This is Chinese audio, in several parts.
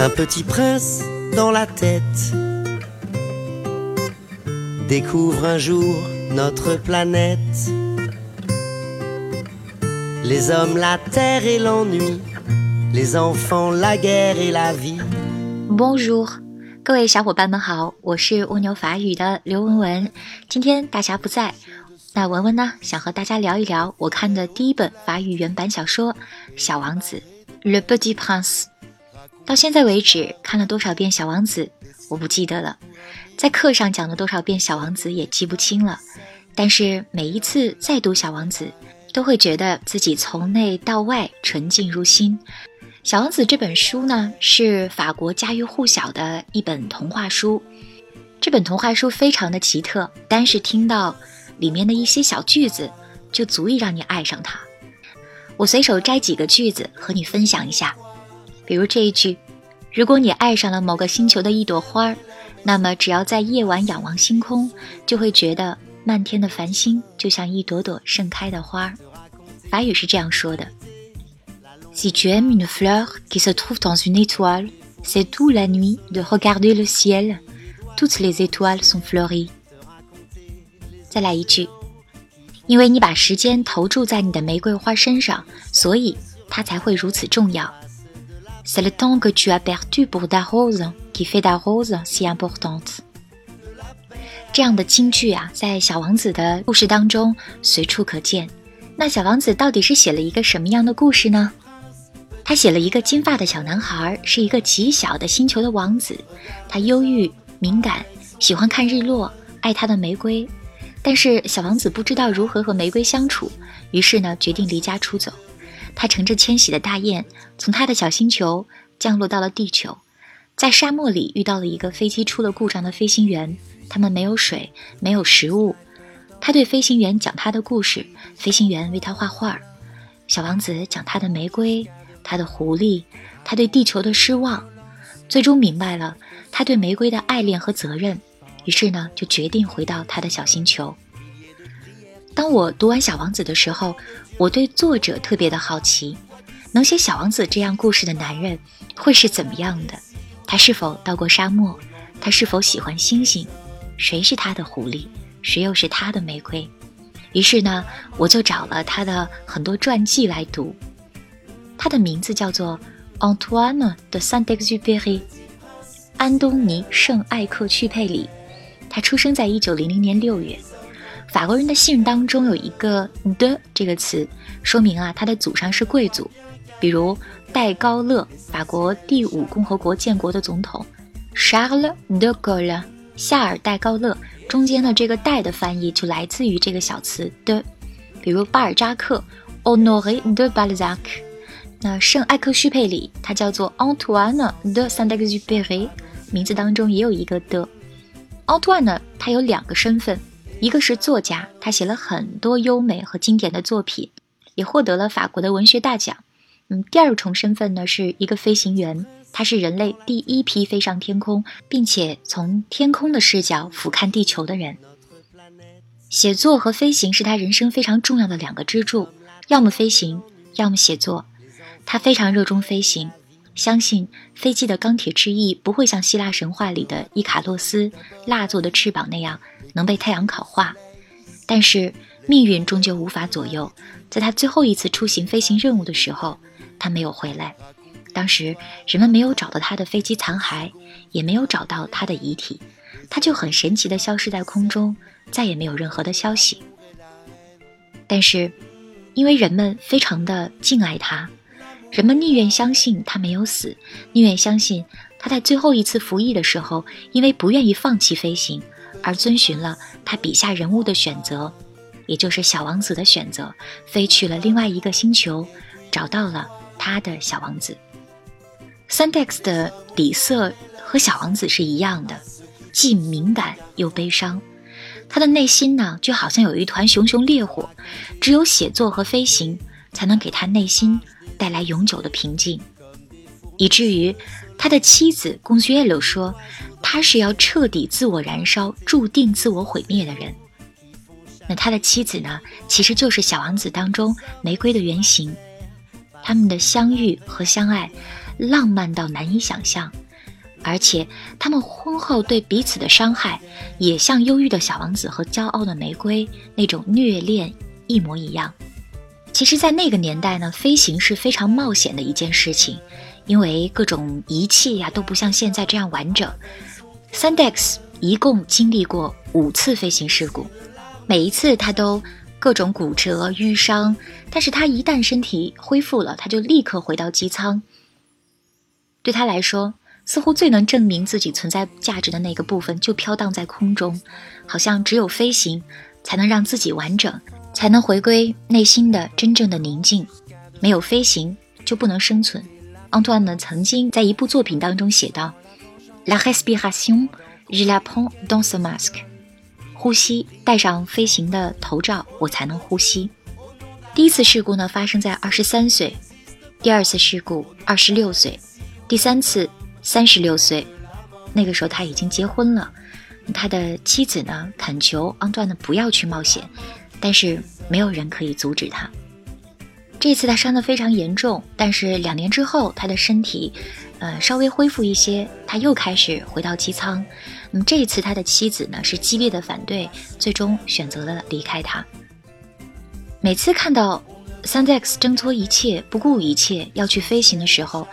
Un petit prince dans la tête découvre un jour notre planète. Les hommes, la terre et l'ennui, les enfants, la guerre et la vie. Bonjour，各位小伙伴们好，我是蜗牛法语的刘文文。今天大侠不在，那文文呢想和大家聊一聊我看的第一本法语原版小说《小王子》（Le Petit Prince）。 到现在为止，看了多少遍《小王子》，我不记得了；在课上讲了多少遍《小王子》，也记不清了。但是每一次再读《小王子》，都会觉得自己从内到外纯净如新。《小王子》这本书呢，是法国家喻户晓的一本童话书。这本童话书非常的奇特，单是听到里面的一些小句子，就足以让你爱上它。我随手摘几个句子和你分享一下。比如这一句：“如果你爱上了某个星球的一朵花儿，那么只要在夜晚仰望星空，就会觉得漫天的繁星就像一朵朵盛开的花儿。”法语是这样说的：“Si tu aimes une fleur qui se trouve dans une étoile, c'est tout la nuit de regarder le ciel. Toutes les étoiles sont fleuries。”再来一句：“因为你把时间投注在你的玫瑰花身上，所以它才会如此重要。” C'est le temps que tu as perdu pour ta rose qui fait ta rose si importante。这样的金句啊，在小王子的故事当中随处可见。那小王子到底是写了一个什么样的故事呢？他写了一个金发的小男孩，是一个极小的星球的王子。他忧郁、敏感，喜欢看日落，爱他的玫瑰。但是小王子不知道如何和玫瑰相处，于是呢，决定离家出走。他乘着迁徙的大雁，从他的小星球降落到了地球，在沙漠里遇到了一个飞机出了故障的飞行员。他们没有水，没有食物。他对飞行员讲他的故事，飞行员为他画画。小王子讲他的玫瑰，他的狐狸，他对地球的失望，最终明白了他对玫瑰的爱恋和责任。于是呢，就决定回到他的小星球。当我读完《小王子》的时候，我对作者特别的好奇，能写小王子这样故事的男人会是怎么样的？他是否到过沙漠？他是否喜欢星星？谁是他的狐狸？谁又是他的玫瑰？于是呢，我就找了他的很多传记来读。他的名字叫做 Antoine de Saint-Exupéry，安东尼·圣艾克屈佩里。他出生在一九零零年六月。法国人的姓当中有一个的这个词，说明啊他的祖上是贵族，比如戴高乐，法国第五共和国建国的总统，Charles de Gaulle，夏尔戴高乐，中间的这个戴的翻译就来自于这个小词的，比如巴尔扎克，Honoré de Balzac，那圣艾克叙佩里，他叫做 Antoine de Saint-Exupéry，名字当中也有一个的，Antoine 呢，他有两个身份。一个是作家，他写了很多优美和经典的作品，也获得了法国的文学大奖。嗯，第二重身份呢是一个飞行员，他是人类第一批飞上天空，并且从天空的视角俯瞰地球的人。写作和飞行是他人生非常重要的两个支柱，要么飞行，要么写作。他非常热衷飞行，相信飞机的钢铁之翼不会像希腊神话里的伊卡洛斯蜡做的翅膀那样。能被太阳烤化，但是命运终究无法左右。在他最后一次出行飞行任务的时候，他没有回来。当时人们没有找到他的飞机残骸，也没有找到他的遗体，他就很神奇地消失在空中，再也没有任何的消息。但是，因为人们非常的敬爱他，人们宁愿相信他没有死，宁愿相信他在最后一次服役的时候，因为不愿意放弃飞行。而遵循了他笔下人物的选择，也就是小王子的选择，飞去了另外一个星球，找到了他的小王子。Sandex 的底色和小王子是一样的，既敏感又悲伤。他的内心呢，就好像有一团熊熊烈火，只有写作和飞行才能给他内心带来永久的平静，以至于他的妻子公爵耶鲁说。他是要彻底自我燃烧、注定自我毁灭的人。那他的妻子呢？其实就是小王子当中玫瑰的原型。他们的相遇和相爱，浪漫到难以想象，而且他们婚后对彼此的伤害也像忧郁的小王子和骄傲的玫瑰那种虐恋一模一样。其实，在那个年代呢，飞行是非常冒险的一件事情，因为各种仪器呀都不像现在这样完整。Sandex 一共经历过五次飞行事故，每一次他都各种骨折、淤伤，但是他一旦身体恢复了，他就立刻回到机舱。对他来说，似乎最能证明自己存在价值的那个部分就飘荡在空中，好像只有飞行才能让自己完整。才能回归内心的真正的宁静。没有飞行就不能生存。安图安呢曾经在一部作品当中写道：“La respiration, je la prends dans ce masque。”呼吸，戴上飞行的头罩，我才能呼吸。第一次事故呢发生在二十三岁，第二次事故二十六岁，第三次三十六岁。那个时候他已经结婚了，他的妻子呢恳求安图安呢不要去冒险。但是没有人可以阻止他。这次他伤得非常严重，但是两年之后，他的身体，呃，稍微恢复一些，他又开始回到机舱。那么这一次，他的妻子呢是激烈的反对，最终选择了离开他。每次看到 Sandex 挣脱一切、不顾一切要去飞行的时候，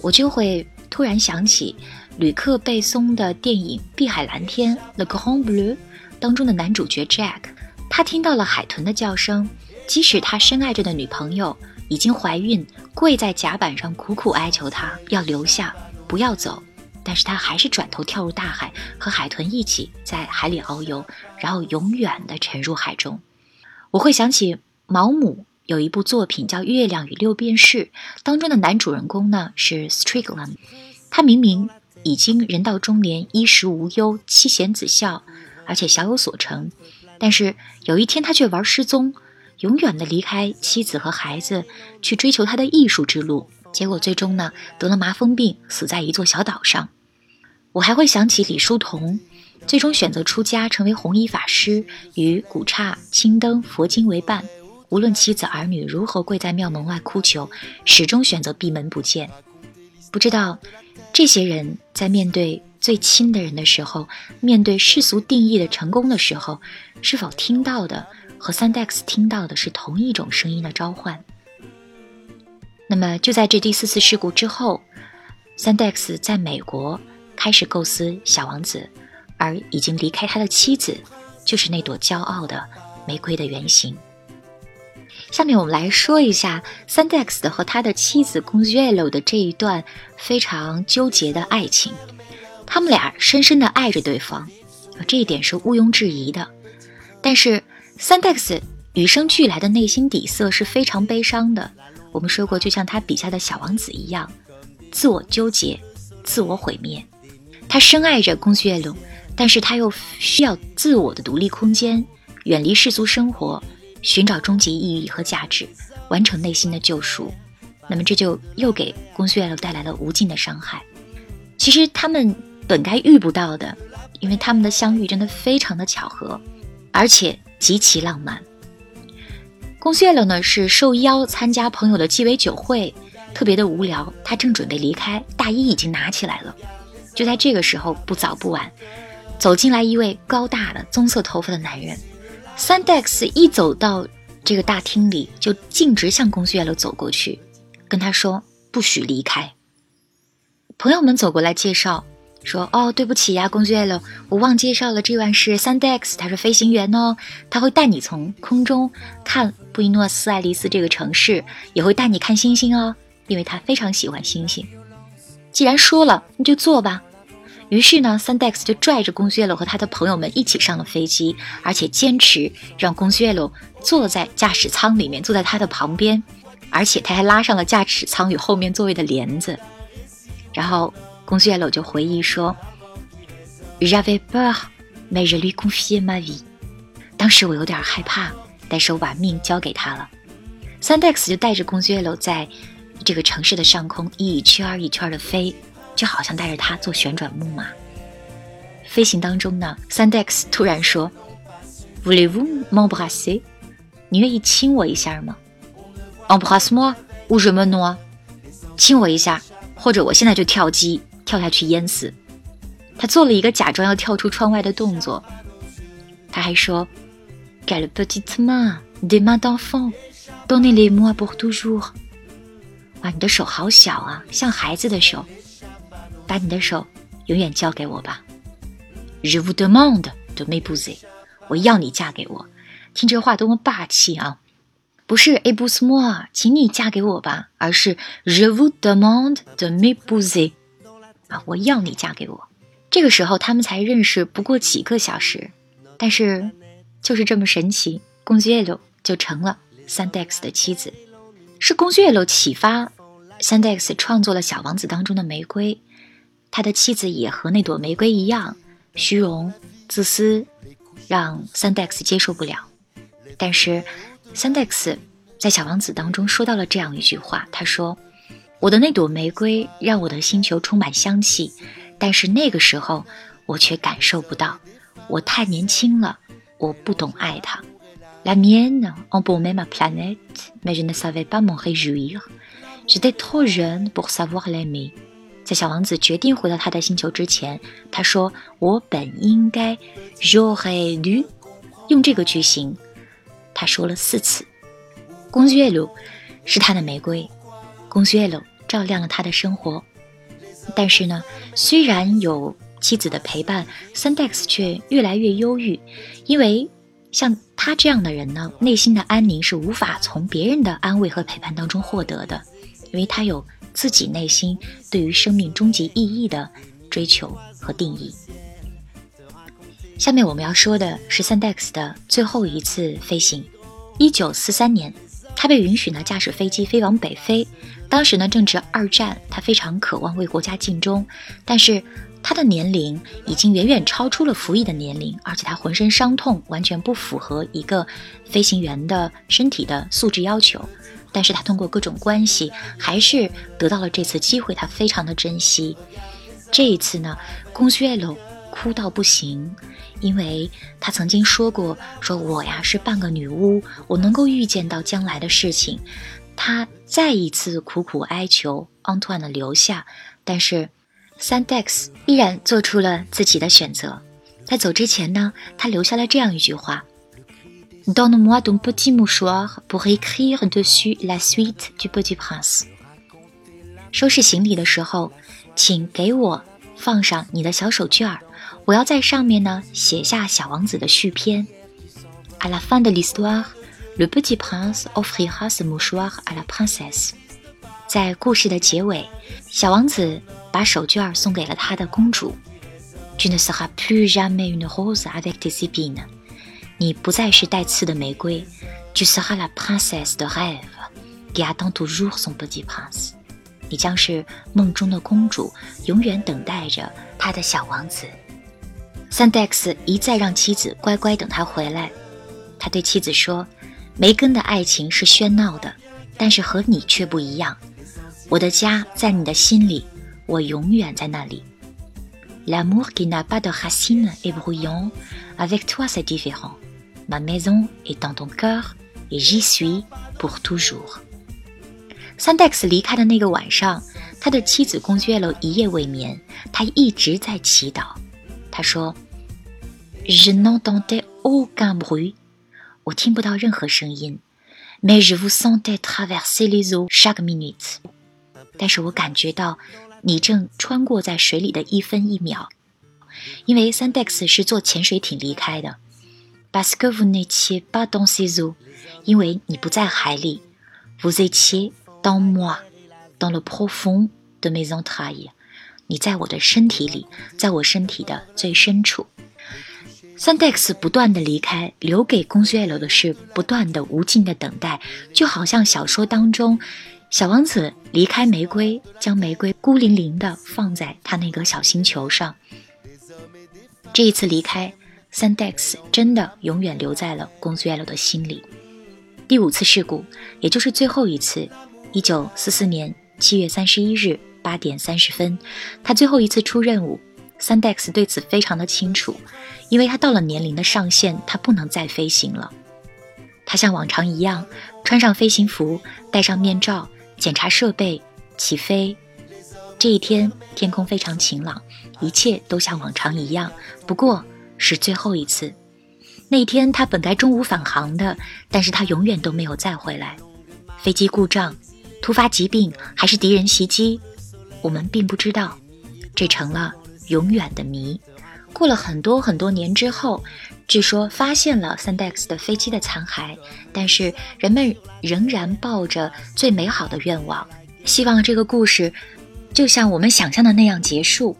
我就会突然想起吕克·贝松的电影《碧海蓝天》（The Grand Blue） 当中的男主角 Jack。他听到了海豚的叫声，即使他深爱着的女朋友已经怀孕，跪在甲板上苦苦哀求他要留下，不要走，但是他还是转头跳入大海，和海豚一起在海里遨游，然后永远的沉入海中。我会想起毛姆有一部作品叫《月亮与六便士》，当中的男主人公呢是 Strickland，他明明已经人到中年，衣食无忧，妻贤子孝，而且小有所成。但是有一天，他却玩失踪，永远的离开妻子和孩子，去追求他的艺术之路。结果最终呢，得了麻风病，死在一座小岛上。我还会想起李叔同，最终选择出家，成为弘一法师，与古刹、青灯、佛经为伴。无论妻子儿女如何跪在庙门外哭求，始终选择闭门不见。不知道这些人在面对。最亲的人的时候，面对世俗定义的成功的时候，是否听到的和 Sandex 听到的是同一种声音的召唤？那么就在这第四次事故之后，Sandex 在美国开始构思小王子，而已经离开他的妻子，就是那朵骄傲的玫瑰的原型。下面我们来说一下 Sandex 的和他的妻子 Consuelo 的这一段非常纠结的爱情。他们俩深深的爱着对方，这一点是毋庸置疑的。但是，Sandex 与生俱来的内心底色是非常悲伤的。我们说过，就像他笔下的小王子一样，自我纠结，自我毁灭。他深爱着公爵龙，但是他又需要自我的独立空间，远离世俗生活，寻找终极意义和价值，完成内心的救赎。那么，这就又给公爵龙带来了无尽的伤害。其实他们。本该遇不到的，因为他们的相遇真的非常的巧合，而且极其浪漫。公爵了呢是受邀参加朋友的鸡尾酒会，特别的无聊，他正准备离开，大衣已经拿起来了。就在这个时候，不早不晚，走进来一位高大的棕色头发的男人。Sandex 一走到这个大厅里，就径直向公爵楼走过去，跟他说：“不许离开。”朋友们走过来介绍。说哦，对不起呀，公爵楼，我忘介绍了，这位是 Sandex，他是飞行员哦，他会带你从空中看布宜诺斯艾利斯这个城市，也会带你看星星哦，因为他非常喜欢星星。既然说了，那就坐吧。于是呢，Sandex 就拽着公爵了和他的朋友们一起上了飞机，而且坚持让公爵了坐在驾驶舱里面，坐在他的旁边，而且他还拉上了驾驶舱与后面座位的帘子，然后。公爵楼就回忆说：“Je veux mais je lui confiais ma vie。当时我有点害怕，但是我把命交给他了。”Sandex 就带着公爵楼在这个城市的上空一圈一圈的飞，就好像带着他做旋转木马。飞行当中呢，Sandex 突然说：“Voulez-vous m'embrasser？你愿意亲我一下吗？”“Embrasse-moi ou je me noie？” 亲我一下。或者我现在就跳机跳下去淹死。他做了一个假装要跳出窗外的动作。他还说：“Quelle petite main, des mains d'enfant, donnez-les-moi pour toujours。”哇，你的手好小啊，像孩子的手，把你的手永远交给我吧。Je vous demande de m'épouser，我要你嫁给我。听这话多么霸气啊！不是 épouse-moi，请你嫁给我吧，而是 Je vous demande de m'épouser，啊，我要你嫁给我。这个时候他们才认识不过几个小时，但是就是这么神奇，公爵耶鲁就成了 Sandex 的妻子。是公爵耶鲁启发 Sandex 创作了《小王子》当中的玫瑰，他的妻子也和那朵玫瑰一样，虚荣、自私，让 Sandex 接受不了。但是。三代 x 在《小王子》当中说到了这样一句话，他说：“我的那朵玫瑰让我的星球充满香气，但是那个时候我却感受不到，我太年轻了，我不懂爱它。La mienne embaumait ma planète, mais je ne savais pas m'en réjouir. J'étais trop jeune pour savoir l'aimer。”在小王子决定回到他的星球之前，他说：“我本应该 j'aurais dû 用这个句型。”他说了四次：“公爵路是他的玫瑰，公爵路照亮了他的生活。”但是呢，虽然有妻子的陪伴，Sandex 却越来越忧郁，因为像他这样的人呢，内心的安宁是无法从别人的安慰和陪伴当中获得的，因为他有自己内心对于生命终极意义的追求和定义。下面我们要说的是 Sandex 的最后一次飞行。一九四三年，他被允许呢驾驶飞机飞往北非。当时呢正值二战，他非常渴望为国家尽忠，但是他的年龄已经远远超出了服役的年龄，而且他浑身伤痛，完全不符合一个飞行员的身体的素质要求。但是他通过各种关系，还是得到了这次机会，他非常的珍惜。这一次呢，公爵楼哭到不行。因为他曾经说过：“说我呀是半个女巫，我能够预见到将来的事情。”他再一次苦苦哀求昂图安的留下，但是 Sandex 依然做出了自己的选择。在走之前呢，他留下了这样一句话 ：“Donne-moi ton petit mouchoir pour écrire dessus la suite du petit prince。”收拾行李的时候，请给我放上你的小手绢儿。我要在上面呢写下小王子的续篇。À la fin de l'histoire, le petit prince offrira ce mouchoir à la princesse。在故事的结尾，小王子把手绢送给了他的公主。Tu ne seras plus jamais une rose avec des épines。 你不再是带刺的玫瑰。Tu seras la princesse de rêve qui attend toujours son petit prince。你将是梦中的公主，永远等待着她的小王子。Sandex 一再让妻子乖乖等他回来。他对妻子说：“梅根的爱情是喧闹的，但是和你却不一样。我的家在你的心里，我永远在那里。L'amour qui n'a pas de racines est bruyant, avec toi c'est différent. Ma maison est dans ton cœur, et j'y suis pour toujours。” Sandex 离开的那个晚上，他的妻子公爵楼一夜未眠，他一直在祈祷。他说：“Je n'entendais aucun bruit，我听不到任何声音。Mais je vous sentais traverser les eaux chaque minute，但是我感觉到你正穿过在水里的一分一秒。因为 Sandex 是坐潜水艇离开的。Parce que vous n'étiez pas dans ces eaux，因为你不在海里。Vous étiez dans moi，dans le profond de mes entrailles。”你在我的身体里，在我身体的最深处。Sandex 不断的离开，留给公爵楼的是不断的无尽的等待，就好像小说当中，小王子离开玫瑰，将玫瑰孤零零的放在他那个小星球上。这一次离开，Sandex 真的永远留在了公爵楼的心里。第五次事故，也就是最后一次，一九四四年七月三十一日。八点三十分，他最后一次出任务。Sandex 对此非常的清楚，因为他到了年龄的上限，他不能再飞行了。他像往常一样穿上飞行服，戴上面罩，检查设备，起飞。这一天天空非常晴朗，一切都像往常一样，不过是最后一次。那天他本该中午返航的，但是他永远都没有再回来。飞机故障、突发疾病还是敌人袭击，我们并不知道，这成了永远的谜。过了很多很多年之后，据说发现了 Sandex 的飞机的残骸，但是人们仍然抱着最美好的愿望，希望这个故事。就像我们想象的那样结束，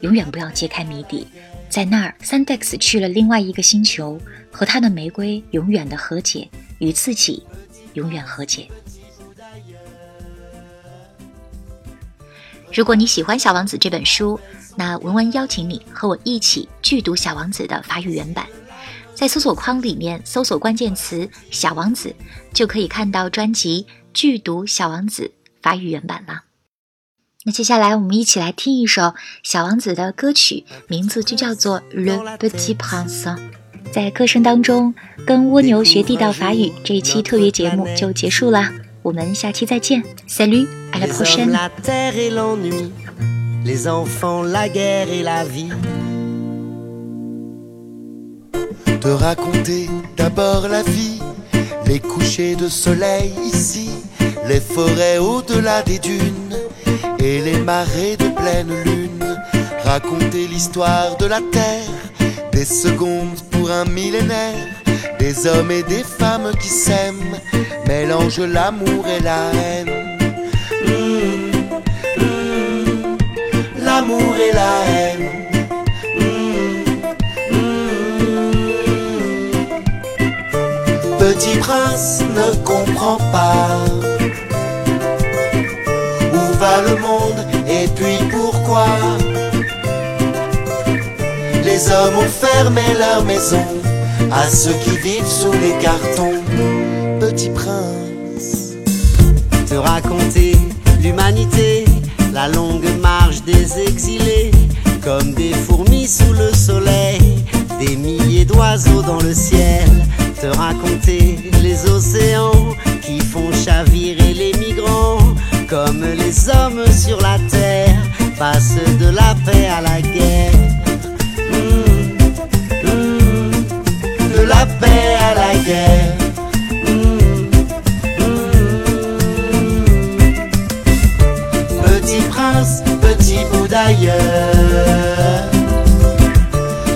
永远不要揭开谜底。在那儿，Sandex 去了另外一个星球，和他的玫瑰永远的和解，与自己永远和解。如果你喜欢《小王子》这本书，那文文邀请你和我一起剧读《小王子》的法语原版。在搜索框里面搜索关键词“小王子”，就可以看到专辑《剧读小王子》法语原版了。那接下来我们一起来听一首小王子的歌曲，名字就叫做《Le Petit Prince》。在歌声当中，跟蜗牛学地道法语这一期特别节目就结束了，我们下期再见，Salut à la prochaine。Et les marées de pleine lune. Raconter l'histoire de la terre, des secondes pour un millénaire, des hommes et des femmes qui s'aiment, mélange l'amour et la haine. L'amour et la haine. Petit prince ne comprend pas Les hommes ont fermé leur maison à ceux qui vivent sous les cartons. Petit prince, te raconter l'humanité, la longue marche des exilés, comme des fourmis sous le soleil, des milliers d'oiseaux dans le ciel, te raconter les océans qui font chavirer les migrants comme les hommes sur la terre passent de la paix à la guerre. Mmh, mmh, de la paix à la guerre. Mmh, petit prince, petit bout d'ailleurs.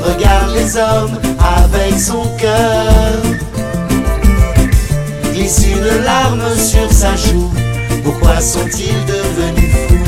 Regarde les hommes avec son cœur. Glisse une larme sur sa joue pourquoi sont-ils devenus fous?